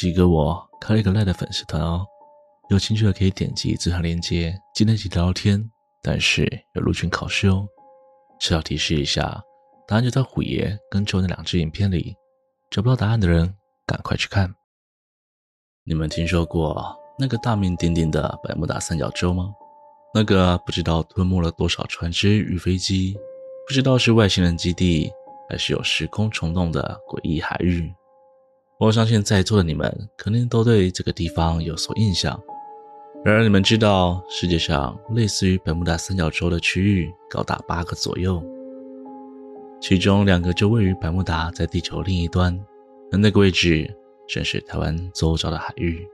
西哥我开了一个赖的粉丝团哦，有兴趣的可以点击资产链接，今天一起聊聊天。但是有入群考试哦，是要提示一下，答案就在虎爷跟周那两支影片里，找不到答案的人赶快去看。你们听说过那个大名鼎鼎的百慕达三角洲吗？那个不知道吞没了多少船只与飞机，不知道是外星人基地还是有时空虫洞的诡异海域。我相信在座的你们肯定都对这个地方有所印象。然而，你们知道世界上类似于百慕达三角洲的区域高达八个左右，其中两个就位于百慕达在地球另一端，而那个位置正是台湾周遭的海域。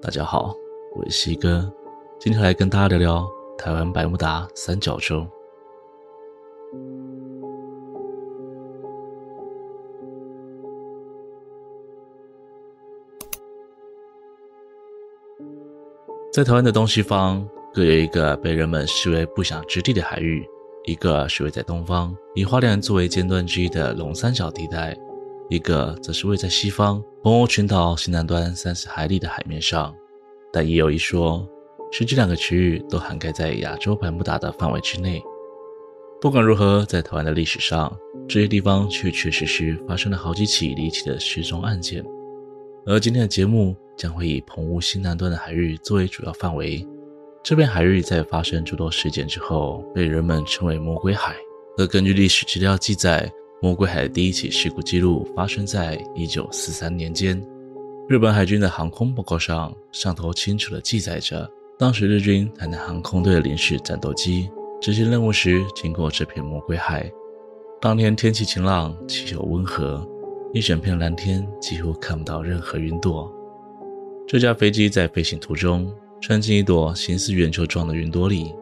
大家好，我是西哥，今天来跟大家聊聊台湾百慕达三角洲。在台湾的东西方各有一个被人们视为不祥之地的海域，一个是位在东方，以花莲作为尖端之一的龙三角地带，一个则是位在西方，澎湖群岛西南端三十海里的海面上。但也有一说，是这两个区域都涵盖在亚洲百慕达的范围之内。不管如何，在台湾的历史上，这些地方确确实实发生了好几起离奇的失踪案件。而今天的节目。将会以澎湖西南端的海域作为主要范围。这片海域在发生诸多事件之后，被人们称为“魔鬼海”。而根据历史资料记载，魔鬼海的第一起事故记录发生在1943年间。日本海军的航空报告上，上头清楚地记载着，当时日军台南航空队的临时战斗机执行任务时经过这片魔鬼海。当天天气晴朗，气候温和，一整片蓝天，几乎看不到任何云朵。这架飞机在飞行途中穿进一朵形似圆球状的云朵里，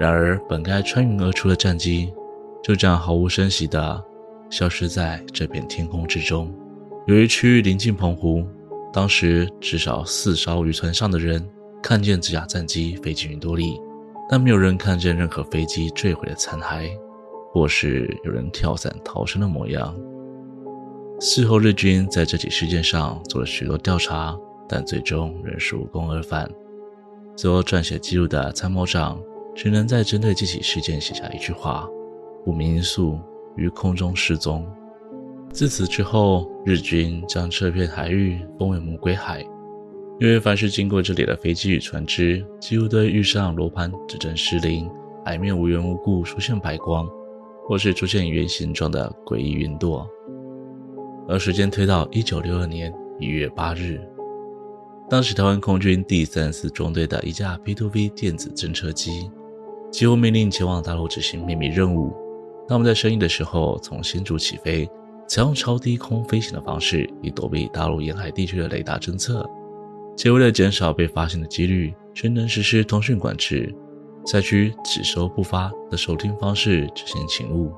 然而本该穿云而出的战机就这样毫无声息地消失在这片天空之中。由于区域临近澎湖，当时至少四艘渔船上的人看见这架战机飞进云朵里，但没有人看见任何飞机坠毁的残骸，或是有人跳伞逃生的模样。事后，日军在这起事件上做了许多调查。但最终仍是无功而返。最后撰写记录的参谋长只能在针对这起事件写下一句话：“不明因素于空中失踪。”自此之后，日军将这片海域封为“魔鬼海”，因为凡是经过这里的飞机与船只，几乎都遇上罗盘指针失灵，海面无缘无故出现白光，或是出现圆形状的诡异云朵。而时间推到一九六二年一月八日。当时，台湾空军第三十四中队的一架 P-2V 电子侦测机，几乎命令前往大陆执行秘密任务。他们在深夜的时候从新竹起飞，采用超低空飞行的方式，以躲避大陆沿海地区的雷达侦测。且为了减少被发现的几率，全能实施通讯管制，采取只收不发的收听方式执行勤务。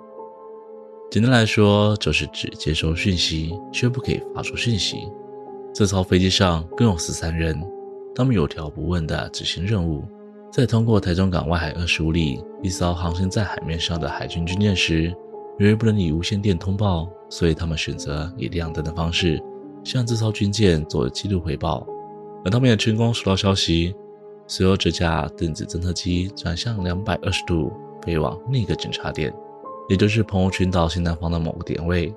简单来说，就是只接收讯息，却不可以发出讯息。这艘飞机上共有十三人，他们有条不紊地执行任务。在通过台中港外海二十五里一艘航行在海面上的海军军舰时，由于不能以无线电通报，所以他们选择以亮灯的方式向这艘军舰做记录回报。而他们也成功收到消息，随后这架电子侦测机转向两百二十度飞往另一个侦察点，也就是澎湖群岛西南方的某个点位。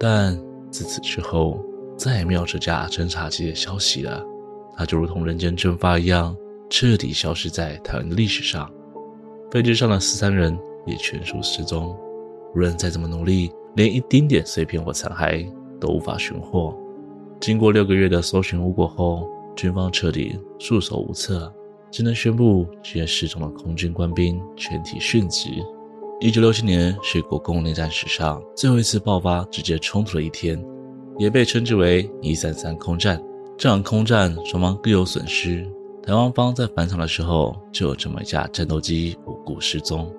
但自此之后，再也没有这架侦察机的消息了，它就如同人间蒸发一样，彻底消失在台湾的历史上。飞机上的十三人也全数失踪，无论再怎么努力，连一丁点碎片或残骸都无法寻获。经过六个月的搜寻无果后，军方彻底束手无策，只能宣布这些失踪的空军官兵全体殉职。一九六七年是国共内战史上最后一次爆发直接冲突的一天。也被称之为“一三三空战”。这场空战双方各有损失。台湾方在返场的时候，就有这么一架战斗机无故失踪。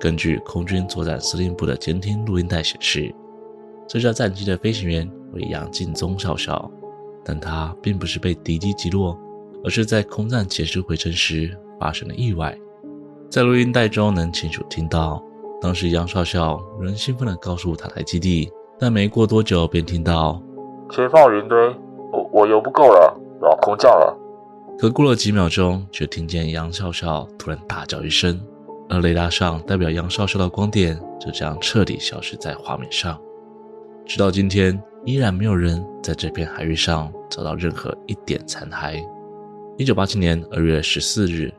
根据空军作战司令部的监听录音带显示，这架战机的飞行员为杨敬宗少校，但他并不是被敌机击落，而是在空战结束回程时发生了意外。在录音带中能清楚听到，当时杨少校仍兴奋地告诉塔台基地。但没过多久，便听到“前方云堆，我我油不够了，我要空降了。可过了几秒钟，却听见杨笑笑突然大叫一声，而雷达上代表杨笑笑的光点就这样彻底消失在画面上。直到今天，依然没有人在这片海域上找到任何一点残骸。一九八七年二月十四日，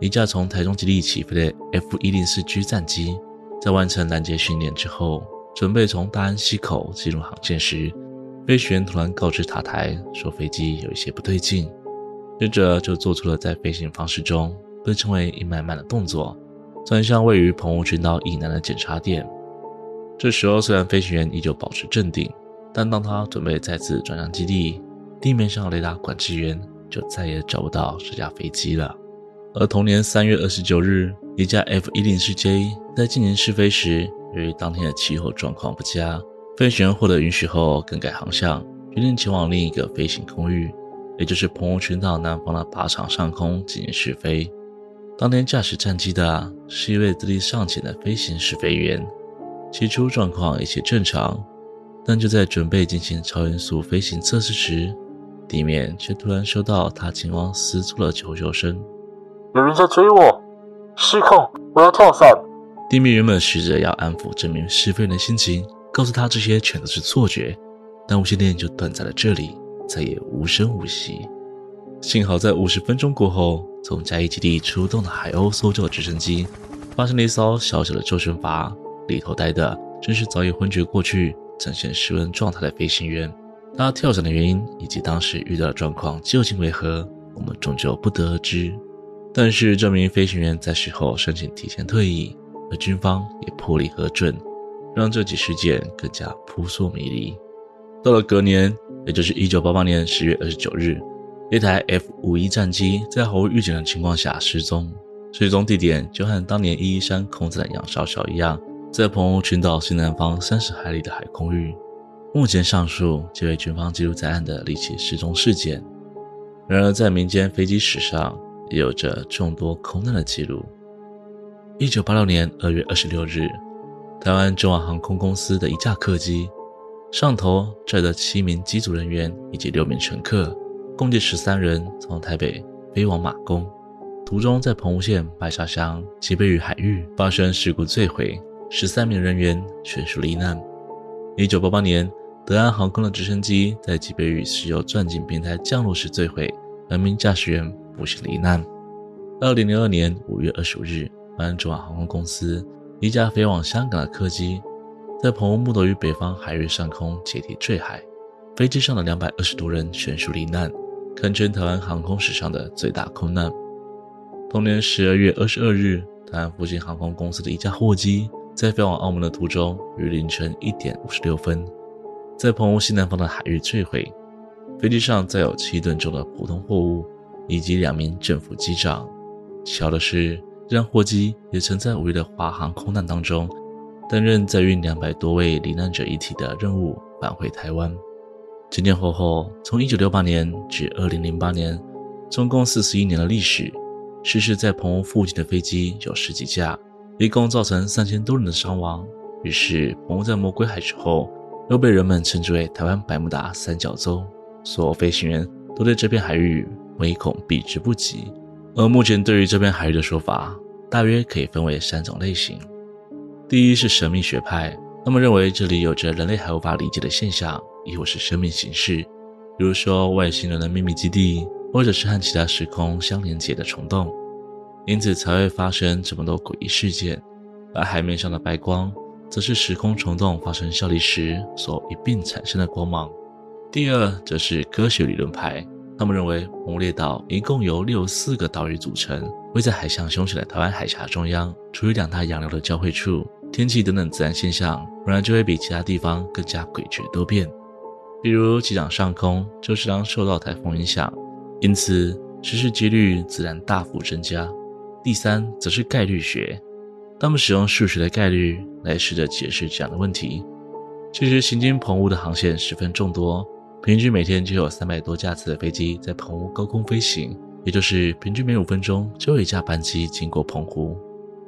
一架从台中基地起飞的 F 一零四 G 战机，在完成拦截训练之后，准备从大安溪口进入航线时，飞行员突然告知塔台说飞机有一些不对劲，接着就做出了在飞行方式中被称为“一慢慢”的动作，转向位于澎湖群岛以南的检查点。这时候，虽然飞行员依旧保持镇定，但当他准备再次转向基地，地面上雷达管制员就再也找不到这架飞机了。而同年三月二十九日，一架 F 一零四 J 在进行试飞时，由于当天的气候状况不佳，飞行员获得允许后更改航向，决定前往另一个飞行空域，也就是澎湖群岛南方的靶场上空进行试飞。当天驾驶战机的是一位资历尚浅的飞行试飞员，起初状况一切正常，但就在准备进行超音速飞行测试时，地面却突然收到他惊慌失措的求救声。有人在追我，失控！我要跳伞。地面原本试着要安抚这名试飞员的心情，告诉他这些全都是错觉，但无线电就断在了这里，再也无声无息。幸好在五十分钟过后，从嘉义基地出动的海鸥搜救直升机发现了一艘小小的救生筏，里头待的正是早已昏厥过去、呈现失温状态的飞行员。他跳伞的原因以及当时遇到的状况究竟为何，我们终究不得而知。但是这名飞行员在事后申请提前退役，而军方也破例核准，让这起事件更加扑朔迷离。到了隔年，也就是一九八八年十月二十九日，一台 F 五一战机在毫无预警的情况下失踪，失踪地点就和当年一一三空难的杨少校一样，在澎湖群岛西南方三十海里的海空域。目前上述皆为军方记录在案的离奇失踪事件。然而，在民间飞机史上，也有着众多空难的记录。一九八六年二月二十六日，台湾中华航空公司的一架客机，上头载着七名机组人员以及六名乘客，共计十三人，从台北飞往马公，途中在澎湖县白沙乡吉北屿海域发生事故坠毁，十三名人员全数罹难。一九八八年，德安航空的直升机在吉北屿石油钻井平台降落时坠毁，两名驾驶员。不幸罹难。二零零二年五月二十五日，台湾中华航空公司一架飞往香港的客机，在澎湖木斗屿北方海域上空解体坠海，飞机上的两百二十多人全数罹难，堪称台湾航空史上的最大空难。同年十二月二十二日，台湾复兴航空公司的一架货机在飞往澳门的途中，于凌晨一点五十六分，在澎湖西南方的海域坠毁，飞机上载有七吨重的普通货物。以及两名政府机长。巧的是，这辆货机也曾在五月的华航空难当中，担任载运两百多位罹难者遗体的任务，返回台湾。前前后后，从一九六八年至二零零八年，总共四十一年的历史，失事在澎湖附近的飞机有十几架，一共造成三千多人的伤亡。于是，澎湖在魔鬼海之后，又被人们称之为台湾百慕达三角洲。所有飞行员都对这片海域。唯恐避之不及。而目前对于这片海域的说法，大约可以分为三种类型。第一是神秘学派，他们认为这里有着人类还无法理解的现象，亦或是生命形式，比如说外星人的秘密基地，或者是和其他时空相连接的虫洞，因此才会发生这么多诡异事件。而海面上的白光，则是时空虫洞发生效力时所一并产生的光芒。第二则是科学理论派。他们认为，澎湖列岛一共由六十四个岛屿组成，位在海象凶险的台湾海峡中央，处于两大洋流的交汇处，天气等等自然现象，本来就会比其他地方更加诡谲多变。比如机场上空就时常受到台风影响，因此失事几率自然大幅增加。第三，则是概率学，他们使用数学的概率来试着解释这样的问题。其实行经澎湖的航线十分众多。平均每天就有三百多架次的飞机在澎湖高空飞行，也就是平均每五分钟就有一架班机经过澎湖。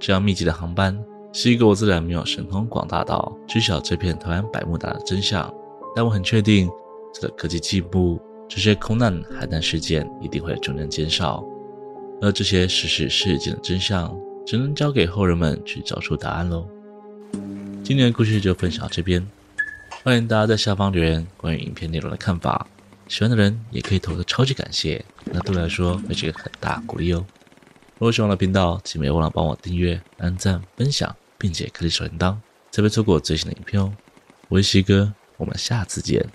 这样密集的航班，是一个我自然没有神通广大到知晓这片台湾百慕达的真相，但我很确定，随着科技进步这些空难海难事件一定会逐年减少，而这些事实事件的真相，只能交给后人们去找出答案喽。今天的故事就分享到这边，欢迎大家在下方留言关于影片内容的看法，喜欢的人也可以投个超级感谢，那对我来说会是一个很大鼓励哦。如果喜欢我的频道，请别忘了帮我订阅、按赞、分享，并且开启小铃铛，才不会错过最新的影片哦。我是西哥，我们下次见。